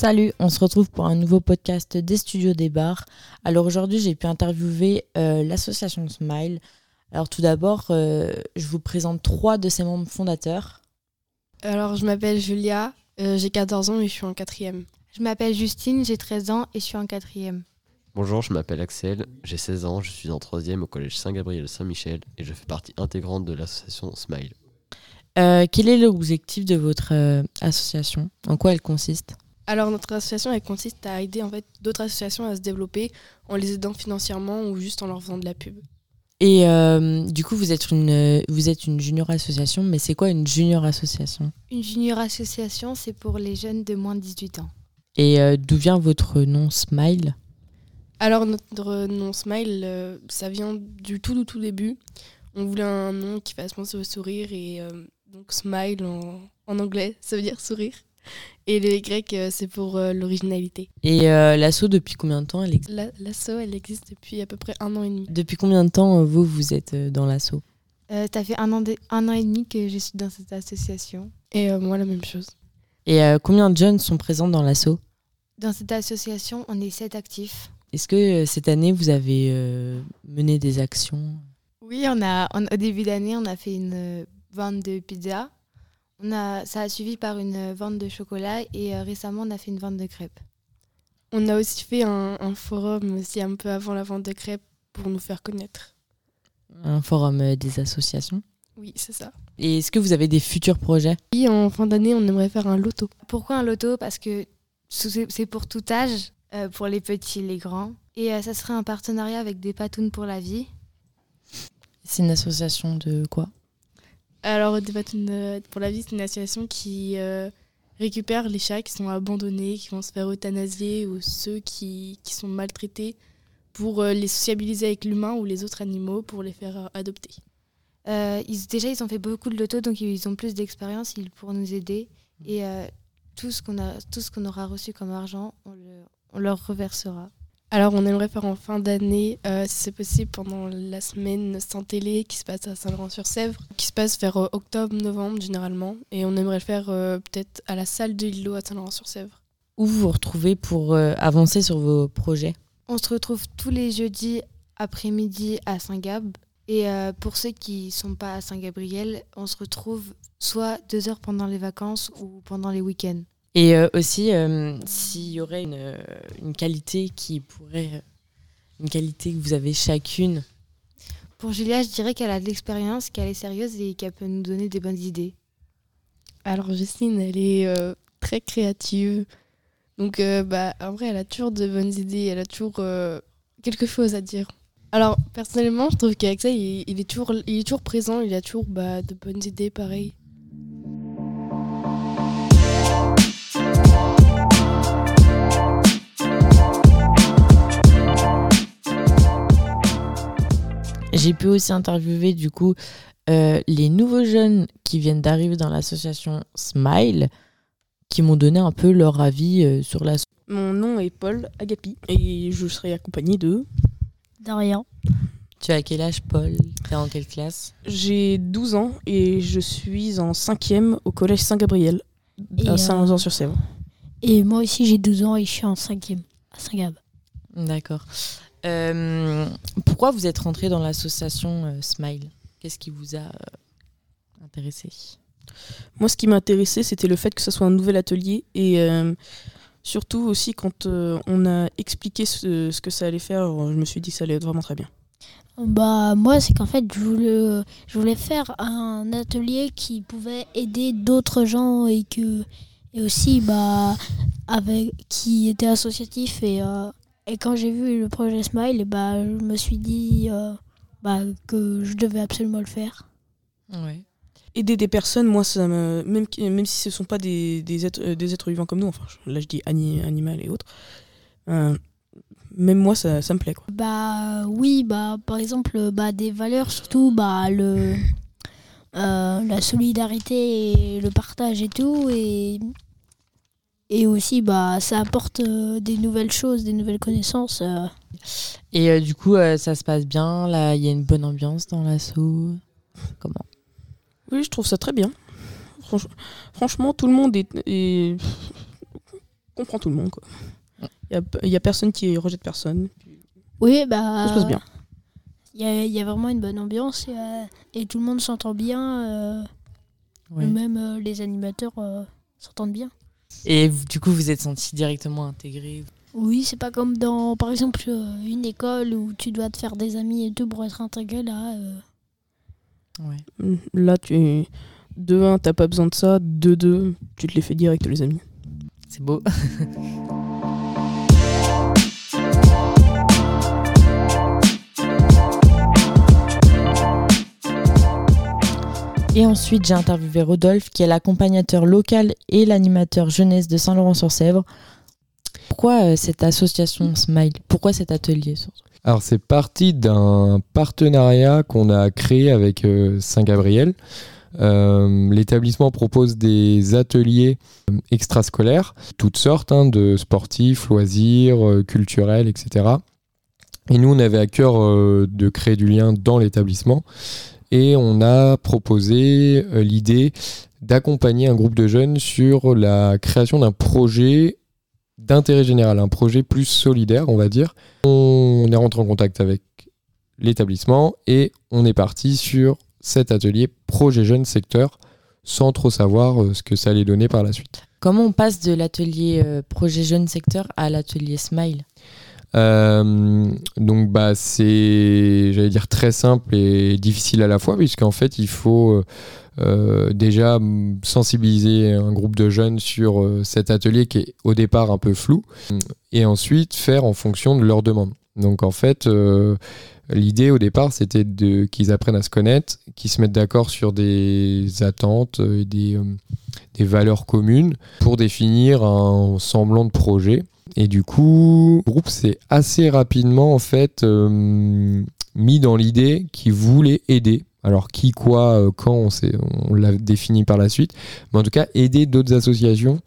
Salut, on se retrouve pour un nouveau podcast des studios des bars. Alors aujourd'hui, j'ai pu interviewer euh, l'association Smile. Alors tout d'abord, euh, je vous présente trois de ses membres fondateurs. Alors, je m'appelle Julia, euh, j'ai 14 ans et je suis en quatrième. Je m'appelle Justine, j'ai 13 ans et je suis en quatrième. Bonjour, je m'appelle Axel, j'ai 16 ans, je suis en troisième au collège Saint-Gabriel-Saint-Michel et je fais partie intégrante de l'association Smile. Euh, quel est l'objectif de votre euh, association? En quoi elle consiste? Alors, notre association, elle consiste à aider en fait d'autres associations à se développer en les aidant financièrement ou juste en leur faisant de la pub. Et euh, du coup, vous êtes, une, vous êtes une junior association, mais c'est quoi une junior association? Une junior association, c'est pour les jeunes de moins de 18 ans. Et euh, d'où vient votre nom Smile? Alors, notre nom Smile, euh, ça vient du tout, du tout début. On voulait un nom qui fasse penser au sourire et euh, donc Smile en, en anglais, ça veut dire sourire. Et le Y, euh, c'est pour euh, l'originalité. Et euh, l'asso, depuis combien de temps elle existe La- L'asso, elle existe depuis à peu près un an et demi. Depuis combien de temps, euh, vous, vous êtes dans l'asso Euh, ça fait un an, de- un an et demi que je suis dans cette association. Et euh, moi, la même chose. Et euh, combien de jeunes sont présents dans l'asso Dans cette association, on est sept actifs. Est-ce que euh, cette année, vous avez euh, mené des actions? Oui, on a, on- au début d'année, on a fait une euh, vente de pizza. On a, ça a suivi par une vente de chocolat et euh, récemment, on a fait une vente de crêpes. On a aussi fait un, un forum aussi un peu avant la vente de crêpes pour nous faire connaître. Un forum euh, des associations Oui, c'est ça. Et est-ce que vous avez des futurs projets? Oui, en fin d'année, on aimerait faire un loto. Pourquoi un loto? Parce que c'est pour tout âge, euh, pour les petits, les grands. Et ça serait un partenariat avec des patounes pour la vie. C'est une association de quoi? Alors, euh, pour la vie, c'est une association qui euh, récupère les chats qui sont abandonnés, qui vont se faire euthanasier ou ceux qui, qui sont maltraités pour euh, les sociabiliser avec l'humain ou les autres animaux pour les faire adopter. Ils, déjà, ils ont fait beaucoup de loto, donc ils ont plus d'expérience, ils pourront nous aider. Et tout ce qu'on aura reçu comme argent, on leur reversera. Alors, on aimerait faire en fin d'année, euh, si c'est possible, pendant la semaine sans télé qui se passe à Saint-Laurent-sur-Sèvre, qui se passe vers euh, octobre-novembre généralement. Et on aimerait le faire euh, peut-être à la salle de Lilo à Saint-Laurent-sur-Sèvre. Où vous vous retrouvez pour euh, avancer sur vos projets? On se retrouve tous les jeudis après-midi à Saint-Gab. Et euh, pour ceux qui sont pas à Saint-Gabriel, on se retrouve soit deux heures pendant les vacances ou pendant les week-ends. Et euh, aussi, euh, s'il y aurait une, euh, une qualité qui pourrait. Une qualité que vous avez chacune. Pour Julia, je dirais qu'elle a de l'expérience, qu'elle est sérieuse et qu'elle peut nous donner des bonnes idées. Alors Justine, elle est euh, très créative. Donc euh, bah, en vrai, elle a toujours de bonnes idées, elle a toujours euh, quelque chose à dire. Alors personnellement, je trouve qu'avec ça, il, il est toujours, il est toujours présent, il a toujours bah, de bonnes idées, pareil. J'ai pu aussi interviewer du coup euh, les nouveaux jeunes qui viennent d'arriver dans l'association Smile, qui m'ont donné un peu leur avis euh, sur la. Mon nom est Paul Agapi et je serai accompagné de. Dorian. Tu as quel âge, Paul? T'es en quelle classe? J'ai 12 ans et je suis en 5e au collège Saint-Gabriel à euh, Saint-Laurent-sur-Sèvre. Et moi aussi, j'ai 12 ans et je suis en cinquième à Saint-Gab. D'accord. Euh, pourquoi vous êtes rentré dans l'association euh, Smile? Qu'est-ce qui vous a euh, intéressé Moi, ce qui m'a intéressé, c'était le fait que ce soit un nouvel atelier et euh, surtout aussi quand euh, on a expliqué ce, ce que ça allait faire, je me suis dit que ça allait être vraiment très bien. Bah, moi, c'est qu'en fait, je voulais, je voulais faire un atelier qui pouvait aider d'autres gens et que et aussi bah avec qui était associatif et euh, et quand j'ai vu le projet Smile, et bah je me suis dit euh, bah, que je devais absolument le faire. Ouais. Aider des personnes, moi, ça me, même, même si ce ne sont pas des, des, êtres, euh, des êtres vivants comme nous, enfin, là je dis ani- animal et autres, euh, même moi, ça, ça me plaît. Quoi. Bah oui, bah par exemple bah des valeurs surtout bah le euh, la solidarité et le partage et tout et et aussi bah ça apporte euh, des nouvelles choses, des nouvelles connaissances. euh. Et euh, du coup, euh, ça se passe bien? Là, il y a une bonne ambiance dans l'assaut? Comment? Oui, je trouve ça très bien. Franch- franchement, tout le monde est, est comprend tout le monde. Il n'y a, a, personne qui rejette personne. Oui, bah. Ça se passe bien. Il y, y a, vraiment une bonne ambiance et, euh, et tout le monde s'entend bien. Euh, Même euh, les animateurs s'entendent bien. Et du coup, vous êtes senti directement intégré Oui, c'est pas comme dans, par exemple, une école où tu dois te faire des amis et tout pour être intégré. Là, ouais. là tu de 1, t'as pas besoin de ça. De 2, tu te les fais direct, les amis. C'est beau. Et ensuite, j'ai interviewé Rodolphe, qui est l'accompagnateur local et l'animateur jeunesse de Saint-Laurent-sur-Sèvre. Pourquoi euh, cette association Smile? Pourquoi cet atelier Alors, c'est parti d'un partenariat qu'on a créé avec euh, Saint-Gabriel. Euh, l'établissement propose des ateliers extrascolaires, toutes sortes hein, de sportifs, loisirs, culturels, etc. Et nous, on avait à cœur de créer du lien dans l'établissement et on a proposé euh, l'idée d'accompagner un groupe de jeunes sur la création d'un projet d'intérêt général, un projet plus solidaire, on va dire. On est rentré en contact avec l'établissement et on est parti sur cet atelier projet jeune secteur sans trop savoir euh, ce que ça allait donner par la suite. Comment on passe de l'atelier euh, projet jeune secteur à l'atelier Smile? Euh, donc bah c'est, j'allais dire très simple et difficile à la fois, puisqu'en fait il faut euh, euh, déjà sensibiliser un groupe de jeunes sur cet atelier qui est au départ un peu flou, et ensuite faire en fonction de leurs demandes. Donc en fait, l'idée au départ c'était de qu'ils apprennent à se connaître, qu'ils se mettent d'accord sur des attentes et des, des valeurs communes pour définir un semblant de projet. Et du coup, le groupe s'est assez rapidement en fait euh, mis dans l'idée qu'il voulait aider. Alors qui, quoi, euh, quand, on, on l'a défini par la suite. Mais en tout cas, aider d'autres associations,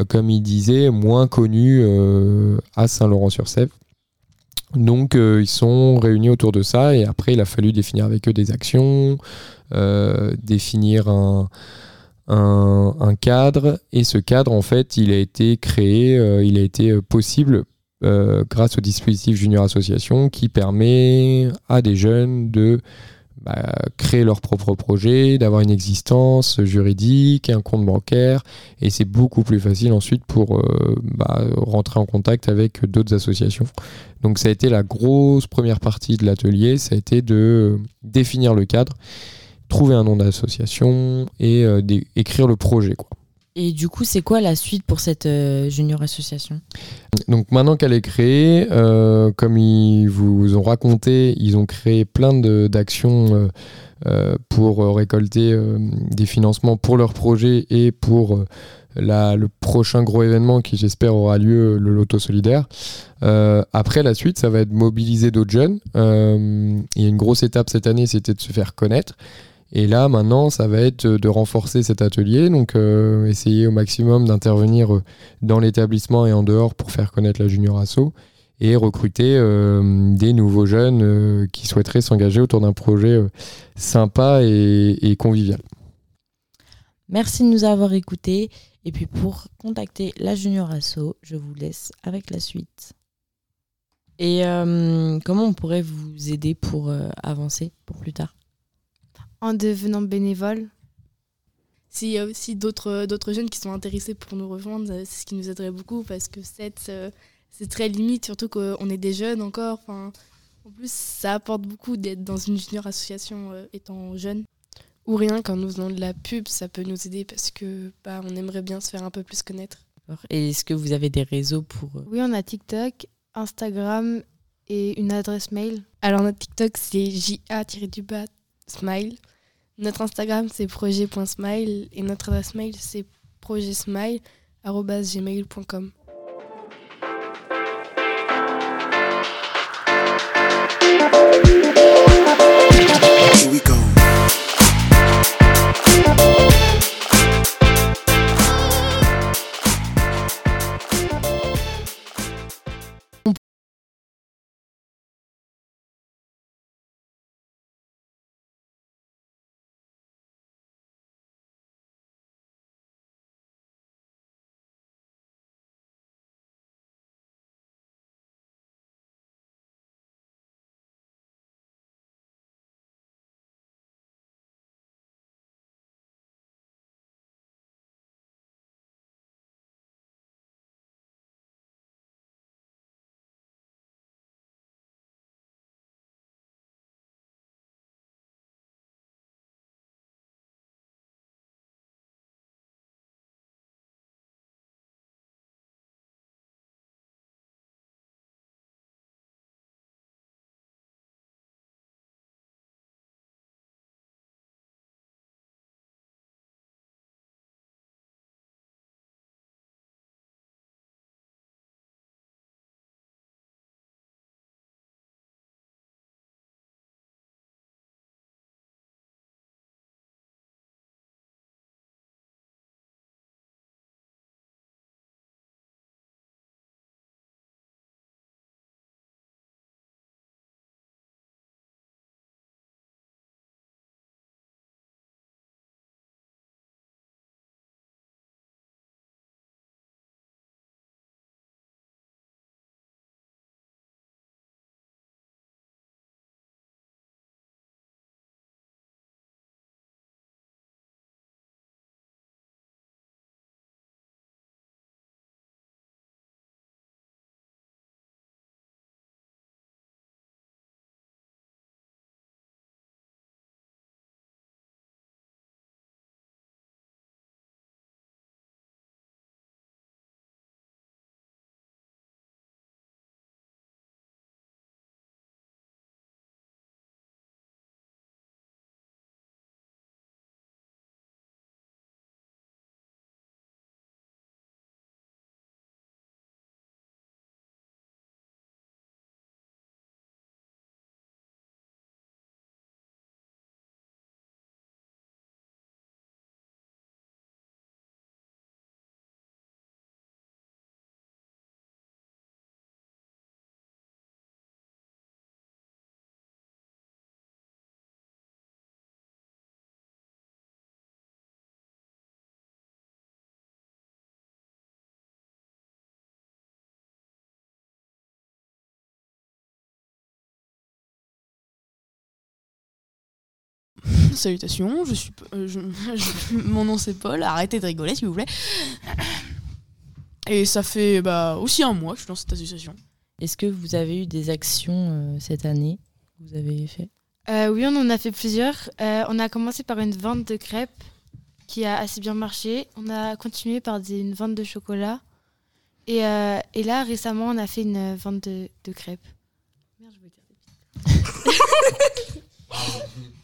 euh, comme il disait, moins connues à Saint-Laurent-sur-Sèvre. Donc ils sont réunis autour de ça et après il a fallu définir avec eux des actions, définir un, un, cadre. Et ce cadre en fait il a été créé, euh, il a été euh, possible euh, grâce au dispositif Junior Association qui permet à des jeunes de bah, créer leur propre projet, d'avoir une existence juridique, un compte bancaire, et c'est beaucoup plus facile ensuite pour bah, rentrer en contact avec d'autres associations. Donc ça a été la grosse première partie de l'atelier, ça a été de définir le cadre trouver un nom d'association et euh, écrire le projet. Quoi. Et du coup, c'est quoi la suite pour cette euh, junior association? Donc maintenant qu'elle est créée, euh, comme ils vous ont raconté, ils ont créé plein d'actions pour récolter des financements pour leur projet et pour la, le prochain gros événement qui j'espère aura lieu, le Loto Solidaire. après, la suite, ça va être mobiliser d'autres jeunes. il y a une grosse étape cette année, c'était de se faire connaître. Et là, maintenant, ça va être de renforcer cet atelier, donc euh, essayer au maximum d'intervenir euh, dans l'établissement et en dehors pour faire connaître la Junior Asso et recruter euh, des nouveaux jeunes qui souhaiteraient s'engager autour d'un projet sympa et, convivial. Merci de nous avoir écoutés. Et puis pour contacter la Junior Asso, je vous laisse avec la suite. Et comment on pourrait vous aider pour avancer pour plus tard? En devenant bénévole. S'il y a aussi d'autres jeunes qui sont intéressés pour nous rejoindre, euh, c'est ce qui nous aiderait beaucoup parce que euh, c'est très limite, surtout qu'on est des jeunes encore. Enfin, en plus, ça apporte beaucoup d'être dans une junior association euh, étant jeune. Ou rien qu'en nous faisant de la pub, ça peut nous aider parce que bah, on aimerait bien se faire un peu plus connaître. Et est-ce que vous avez des réseaux pour... Oui, on a TikTok, Instagram et une adresse mail. Alors notre TikTok c'est ja-du-bas smile. Notre Instagram, c'est projet.smile et notre adresse mail, c'est projetsmile.gmail.com. salutations, je suis, euh, je- je- mon nom c'est Paul, arrêtez de rigoler s'il vous plaît. Et ça fait bah, aussi un mois que je suis dans cette association. Est-ce que vous avez eu des actions euh, cette année que vous avez fait? Euh, oui, on en a fait plusieurs. Euh, on a commencé par une vente de crêpes qui a assez bien marché. On a continué par des- une vente de chocolat. Et, euh, et là, récemment, on a fait une vente de, de crêpes. Merde, je voulais dire des bêtises.